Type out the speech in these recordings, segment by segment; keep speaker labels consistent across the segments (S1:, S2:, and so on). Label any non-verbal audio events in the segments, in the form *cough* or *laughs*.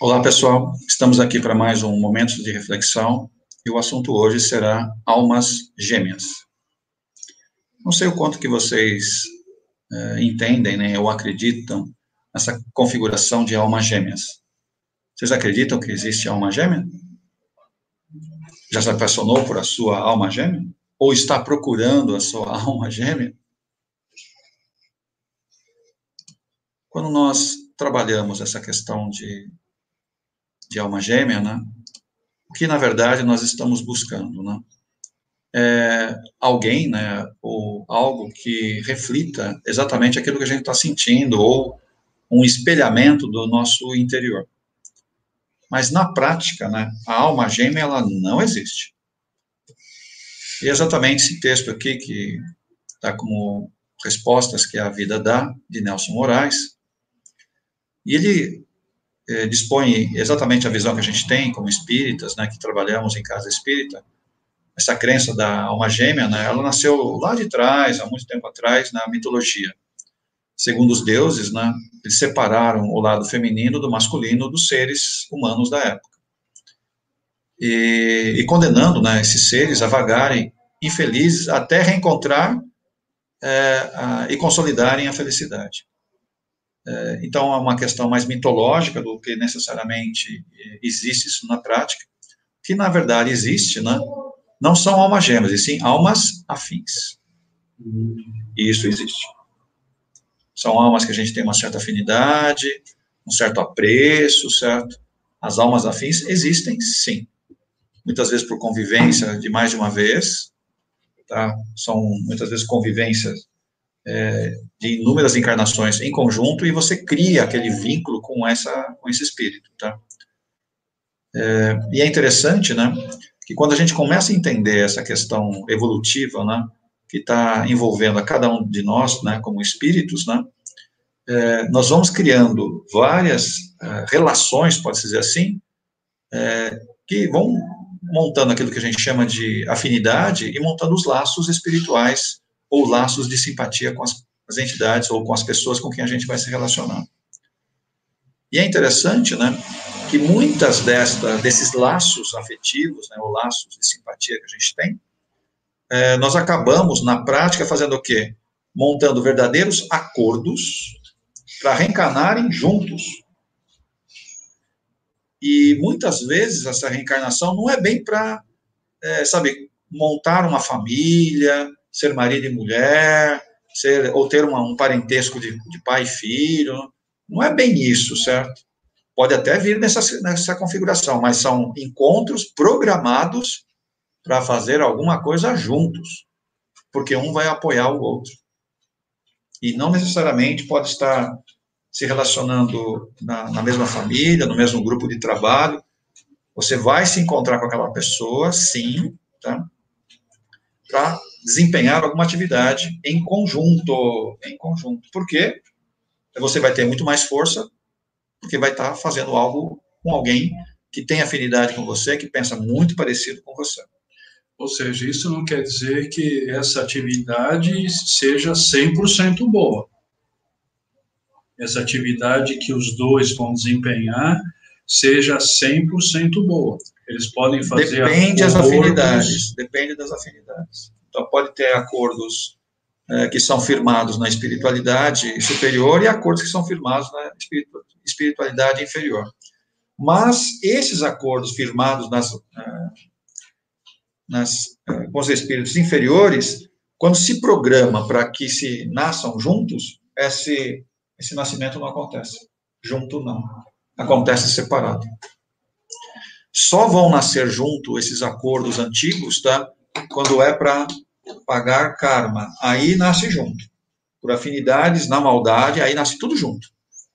S1: Olá, pessoal. Estamos aqui para mais um momento de reflexão e o assunto hoje será almas gêmeas. Não sei o quanto que vocês uh, entendem, né, ou acreditam nessa configuração de almas gêmeas. Vocês acreditam que existe alma gêmea? Já se apaixonou por a sua alma gêmea? Ou está procurando a sua *laughs* alma gêmea? Quando nós trabalhamos essa questão de de alma gêmea, né? O que, na verdade, nós estamos buscando, né? É alguém, né, ou algo que reflita exatamente aquilo que a gente está sentindo, ou um espelhamento do nosso interior. Mas, na prática, né, a alma gêmea, ela não existe. E é exatamente esse texto aqui, que está como respostas que a vida dá, de Nelson Moraes, e ele eh, dispõe exatamente a visão que a gente tem como espíritas, né, que trabalhamos em casa espírita, essa crença da alma gêmea, né, ela nasceu lá de trás, há muito tempo atrás, na mitologia. Segundo os deuses, né, eles separaram o lado feminino do masculino dos seres humanos da época. E, e condenando né, esses seres a vagarem infelizes até reencontrar é, a, e consolidarem a felicidade. É, então, é uma questão mais mitológica do que necessariamente é, existe isso na prática, que na verdade existe, né? Não são almas gêmeas, e sim almas afins. E isso existe. São almas que a gente tem uma certa afinidade, um certo apreço, certo? As almas afins existem, sim. Muitas vezes por convivência de mais de uma vez, tá? São muitas vezes convivências é, de inúmeras encarnações em conjunto e você cria aquele vínculo com essa com esse espírito, tá? É, e é interessante, né, que quando a gente começa a entender essa questão evolutiva, né, que está envolvendo a cada um de nós, né, como espíritos, né, é, nós vamos criando várias é, relações, pode-se dizer assim, é, que vão montando aquilo que a gente chama de afinidade e montando os laços espirituais ou laços de simpatia com as, as entidades ou com as pessoas com quem a gente vai se relacionar. E é interessante, né, que muitas desta, desses laços afetivos, né, ou laços de simpatia que a gente tem, é, nós acabamos, na prática, fazendo o quê? Montando verdadeiros acordos para reencarnarem juntos. E muitas vezes essa reencarnação não é bem para, é, sabe, montar uma família, ser marido e mulher, ser, ou ter uma, um parentesco de, de pai e filho. Não é bem isso, certo? Pode até vir nessa, nessa configuração, mas são encontros programados para fazer alguma coisa juntos, porque um vai apoiar o outro. E não necessariamente pode estar se relacionando na, na mesma família, no mesmo grupo de trabalho. Você vai se encontrar com aquela pessoa, sim, tá? Para desempenhar alguma atividade em conjunto, em conjunto. Por quê? Você vai ter muito mais força, porque vai estar fazendo algo com alguém que tem afinidade com você, que pensa muito parecido com você.
S2: Ou seja, isso não quer dizer que essa atividade seja 100% boa. Essa atividade que os dois vão desempenhar seja 100% boa. Eles podem fazer
S1: Depende das afinidades, depende das afinidades. Então, pode ter acordos é, que são firmados na espiritualidade superior e acordos que são firmados na espiritualidade inferior. Mas esses acordos firmados nas, é, nas, é, com os espíritos inferiores, quando se programa para que se nasçam juntos, esse, esse nascimento não acontece. Junto não. Acontece separado. Só vão nascer junto esses acordos antigos, tá? quando é para pagar karma. Aí nasce junto. Por afinidades, na maldade, aí nasce tudo junto.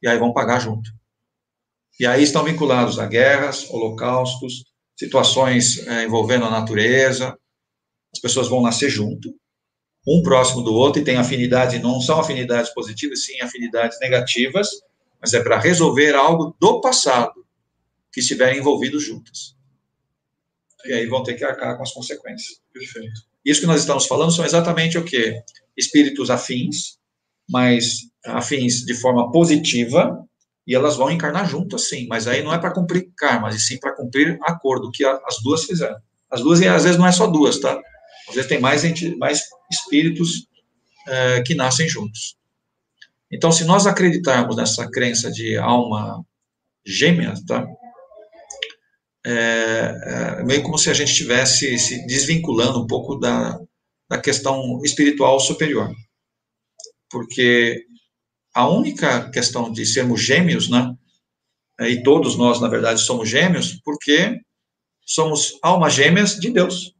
S1: E aí vão pagar junto. E aí estão vinculados a guerras, holocaustos, situações é, envolvendo a natureza. As pessoas vão nascer junto, um próximo do outro, e tem afinidade, não são afinidades positivas, sim afinidades negativas, mas é para resolver algo do passado que estiverem envolvidos juntas e aí vão ter que arcar com as consequências. Perfeito. Isso que nós estamos falando são exatamente o que? Espíritos afins, mas afins de forma positiva, e elas vão encarnar juntas, sim, mas aí não é para cumprir karma, e sim para cumprir acordo que as duas fizeram. As duas, e às vezes não é só duas, tá? Às vezes tem mais, mais espíritos é, que nascem juntos. Então, se nós acreditarmos nessa crença de alma gêmea, tá? É, é meio como se a gente estivesse se desvinculando um pouco da, da questão espiritual superior. Porque a única questão de sermos gêmeos, né? E todos nós, na verdade, somos gêmeos, porque somos almas gêmeas de Deus.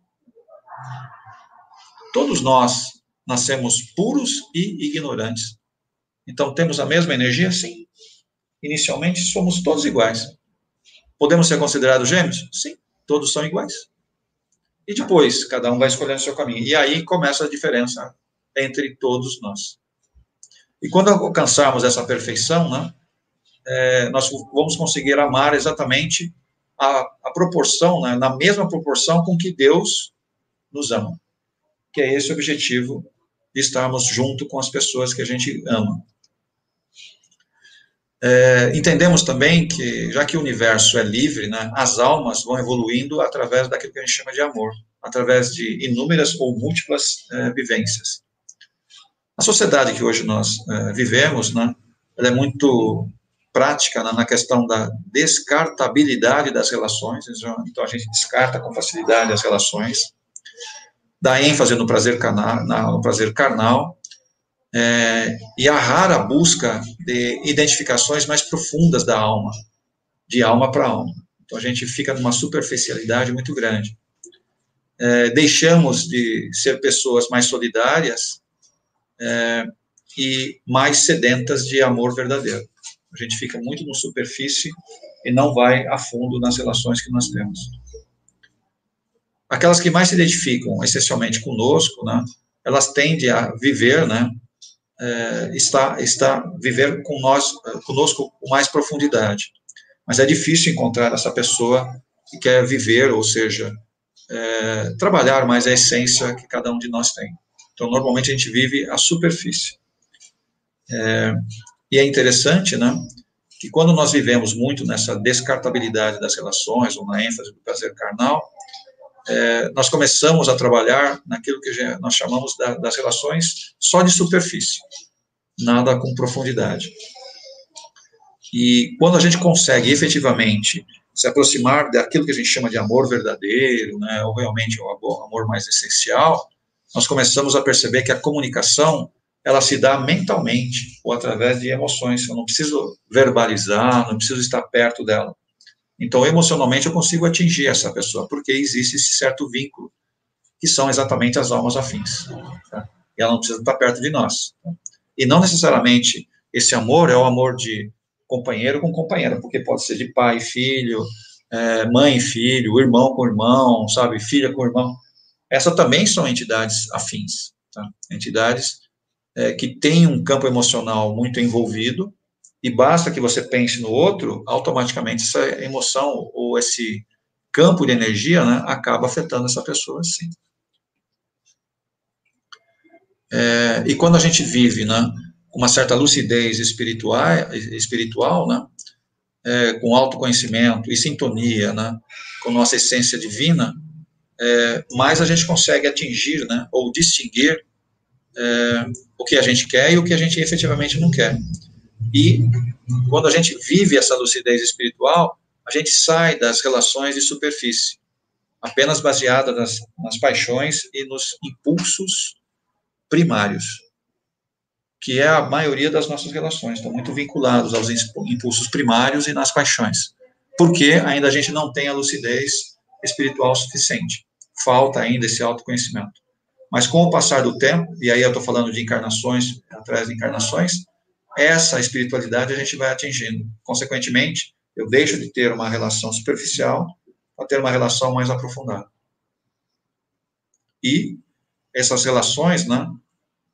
S1: Todos nós nascemos puros e ignorantes. Então, temos a mesma energia? Sim. Inicialmente, somos todos iguais. Podemos ser considerados gêmeos? Sim, todos são iguais. E depois, cada um vai escolhendo o seu caminho. E aí começa a diferença entre todos nós. E quando alcançarmos essa perfeição, né, é, nós vamos conseguir amar exatamente a, a proporção, né, na mesma proporção com que Deus nos ama. Que é esse o objetivo de estarmos junto com as pessoas que a gente ama. É, entendemos também que, já que o universo é livre, né, as almas vão evoluindo através daquilo que a gente chama de amor, através de inúmeras ou múltiplas é, vivências. A sociedade que hoje nós é, vivemos, né, ela é muito prática né, na questão da descartabilidade das relações, então a gente descarta com facilidade as relações, dá ênfase no prazer carnal, no prazer carnal é, e a rara busca de identificações mais profundas da alma, de alma para alma. Então a gente fica numa superficialidade muito grande. É, deixamos de ser pessoas mais solidárias é, e mais sedentas de amor verdadeiro. A gente fica muito no superfície e não vai a fundo nas relações que nós temos. Aquelas que mais se identificam essencialmente conosco, né, elas tendem a viver, né, está, está viver com nós, conosco com mais profundidade. Mas é difícil encontrar essa pessoa que quer viver, ou seja, é, trabalhar mais a essência que cada um de nós tem. Então, normalmente a gente vive a superfície. É, e é interessante, né, que quando nós vivemos muito nessa descartabilidade das relações, ou na ênfase do prazer carnal, é, nós começamos a trabalhar naquilo que nós chamamos da, das relações só de superfície, nada com profundidade. E quando a gente consegue efetivamente se aproximar daquilo que a gente chama de amor verdadeiro, né, ou realmente o amor, mais essencial, nós começamos a perceber que a comunicação ela se dá mentalmente ou através de emoções. Eu não preciso verbalizar, não preciso estar perto dela. Então, emocionalmente, eu consigo atingir essa pessoa, porque existe esse certo vínculo, que são exatamente as almas afins. Tá? E ela não precisa estar perto de nós. Tá? E não necessariamente esse amor é o amor de companheiro com companheira, porque pode ser de pai filho, é, mãe filho, irmão com irmão, sabe, filha com irmão. Essas também são entidades afins, tá? entidades é, que têm um campo emocional muito envolvido e basta que você pense no outro, automaticamente essa emoção ou esse campo de energia né, acaba afetando essa pessoa, sim. É, e quando a gente vive né, uma certa lucidez espiritual, espiritual né, é, com autoconhecimento e sintonia né, com nossa essência divina, é, mais a gente consegue atingir né, ou distinguir é, o que a gente quer e o que a gente efetivamente não quer. E quando a gente vive essa lucidez espiritual, a gente sai das relações de superfície, apenas baseada nas, nas paixões e nos impulsos primários, que é a maioria das nossas relações, estão muito vinculados aos impulsos primários e nas paixões, porque ainda a gente não tem a lucidez espiritual suficiente, falta ainda esse autoconhecimento. Mas com o passar do tempo, e aí eu estou falando de encarnações, atrás de encarnações, essa espiritualidade a gente vai atingindo. Consequentemente, eu deixo de ter uma relação superficial para ter uma relação mais aprofundada. E essas relações, né,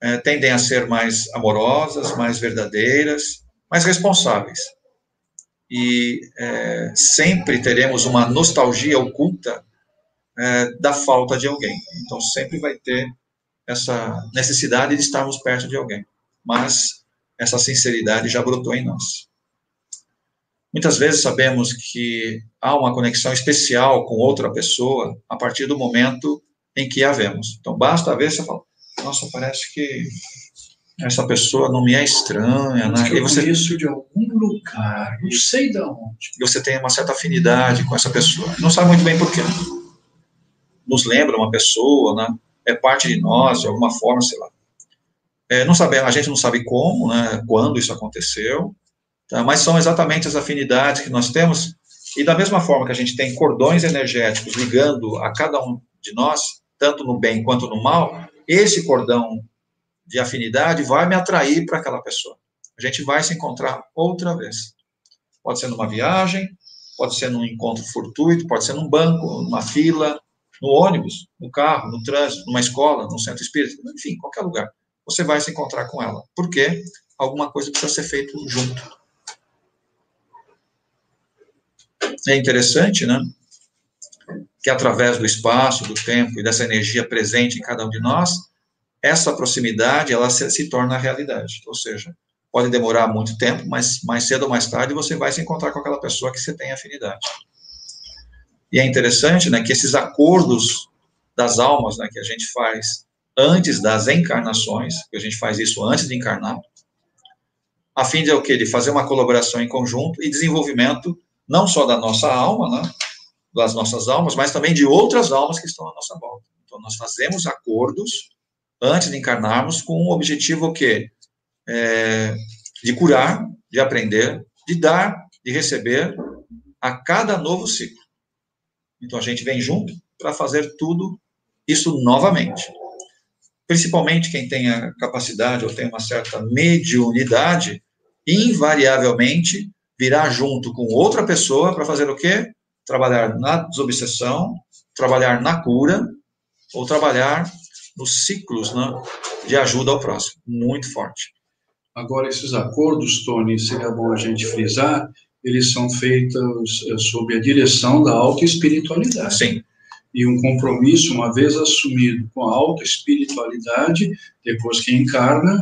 S1: é, tendem a ser mais amorosas, mais verdadeiras, mais responsáveis. E é, sempre teremos uma nostalgia oculta é, da falta de alguém. Então, sempre vai ter essa necessidade de estarmos perto de alguém. Mas essa sinceridade já brotou em nós. Muitas vezes sabemos que há uma conexão especial com outra pessoa a partir do momento em que a vemos. Então, basta ver, você fala, nossa, parece que essa pessoa não me é estranha, né?
S2: e você isso de algum lugar, não sei de onde.
S1: E você tem uma certa afinidade com essa pessoa. Não sabe muito bem por quê. Nos lembra uma pessoa, né? É parte de nós, de alguma forma, sei lá. É, não sabe, a gente não sabe como, né? Quando isso aconteceu, tá? mas são exatamente as afinidades que nós temos. E da mesma forma que a gente tem cordões energéticos ligando a cada um de nós, tanto no bem quanto no mal, esse cordão de afinidade vai me atrair para aquela pessoa. A gente vai se encontrar outra vez. Pode ser numa viagem, pode ser num encontro fortuito, pode ser num banco, numa fila, no ônibus, no carro, no trânsito, numa escola, no centro espírita, enfim, qualquer lugar. Você vai se encontrar com ela. Porque alguma coisa precisa ser feita junto. É interessante, né? Que através do espaço, do tempo e dessa energia presente em cada um de nós, essa proximidade ela se, se torna realidade. Ou seja, pode demorar muito tempo, mas mais cedo ou mais tarde você vai se encontrar com aquela pessoa que você tem afinidade. E é interessante, né, que esses acordos das almas, né, que a gente faz antes das encarnações, que a gente faz isso antes de encarnar, a fim de o quê? De fazer uma colaboração em conjunto e desenvolvimento não só da nossa alma, né, das nossas almas, mas também de outras almas que estão à nossa volta. Então nós fazemos acordos antes de encarnarmos, com o objetivo o quê? É, de curar, de aprender, de dar, de receber a cada novo ciclo. Então a gente vem junto para fazer tudo isso novamente. Principalmente quem tem a capacidade ou tem uma certa mediunidade, invariavelmente virá junto com outra pessoa para fazer o quê? Trabalhar na desobsessão, trabalhar na cura ou trabalhar nos ciclos né, de ajuda ao próximo. Muito forte.
S2: Agora, esses acordos, Tony, seria bom a gente frisar, eles são feitos eh, sob a direção da autoespiritualidade.
S1: Sim.
S2: E um compromisso, uma vez assumido com a autoespiritualidade, depois que encarna,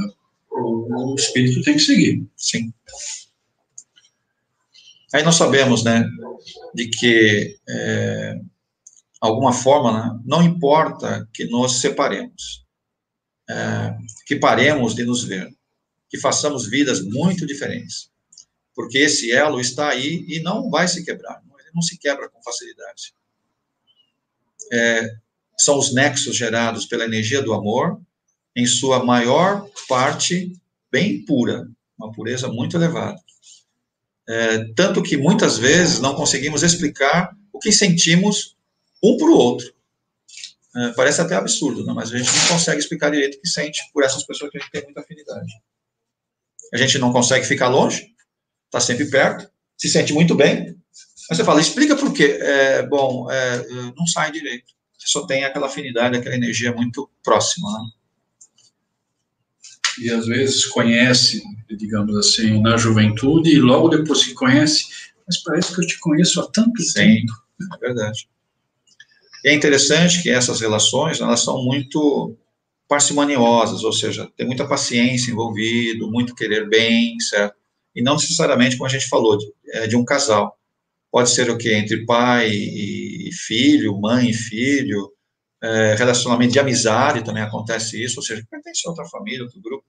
S2: o espírito tem que seguir.
S1: Sim. Aí nós sabemos, né, de que é, alguma forma, né, não importa que nos separemos, é, que paremos de nos ver, que façamos vidas muito diferentes, porque esse elo está aí e não vai se quebrar, ele não se quebra com facilidade. É, são os nexos gerados pela energia do amor, em sua maior parte bem pura, uma pureza muito elevada. É, tanto que muitas vezes não conseguimos explicar o que sentimos um para o outro. É, parece até absurdo, né? mas a gente não consegue explicar direito o que sente por essas pessoas que a gente tem muita afinidade. A gente não consegue ficar longe, está sempre perto, se sente muito bem. Mas você fala, explica por quê? É, bom, é, não sai direito. Você só tem aquela afinidade, aquela energia muito próxima. Né?
S2: E às vezes conhece, digamos assim, na juventude, e logo depois que conhece, mas parece que eu te conheço há tanto Sim, tempo.
S1: É verdade. E é interessante que essas relações, elas são muito parcimoniosas, ou seja, tem muita paciência envolvido, muito querer bem, certo? E não necessariamente, como a gente falou, de, é, de um casal. Pode ser o quê? Entre pai e filho, mãe e filho, é, relacionamento de amizade também acontece isso, ou seja, pertence a outra família, outro grupo.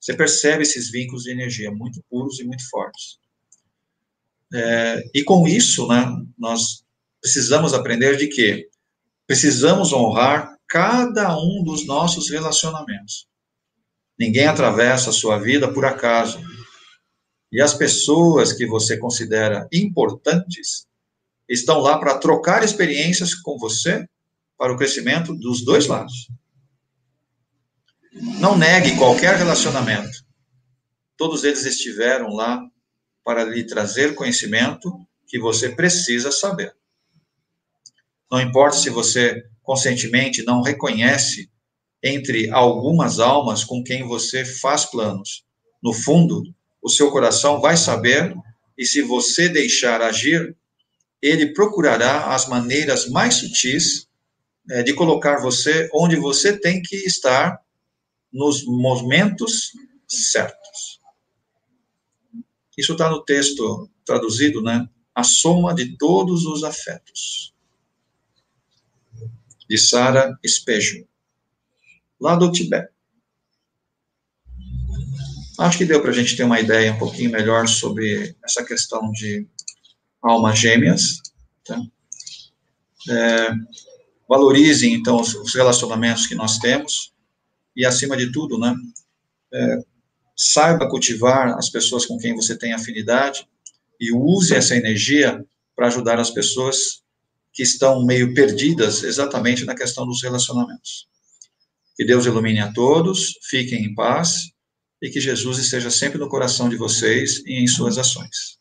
S1: Você percebe esses vínculos de energia muito puros e muito fortes. É, e com isso, né, nós precisamos aprender de que precisamos honrar cada um dos nossos relacionamentos. Ninguém atravessa a sua vida por acaso. E as pessoas que você considera importantes estão lá para trocar experiências com você para o crescimento dos dois lados. Não negue qualquer relacionamento. Todos eles estiveram lá para lhe trazer conhecimento que você precisa saber. Não importa se você conscientemente não reconhece entre algumas almas com quem você faz planos. No fundo, o seu coração vai saber, e se você deixar agir, ele procurará as maneiras mais sutis é, de colocar você onde você tem que estar nos momentos certos. Isso está no texto traduzido, né? A soma de todos os afetos. De Sara Espejo, lá do Tibete. Acho que deu para a gente ter uma ideia um pouquinho melhor sobre essa questão de almas gêmeas. Tá? É, valorizem, então, os, os, relacionamentos que nós temos e, acima de tudo, né, é, saiba cultivar as pessoas com quem você tem afinidade e use essa energia para ajudar as pessoas que estão meio perdidas exatamente na questão dos relacionamentos. Que Deus ilumine a todos, fiquem em paz e que Jesus esteja sempre no coração de vocês e em suas ações.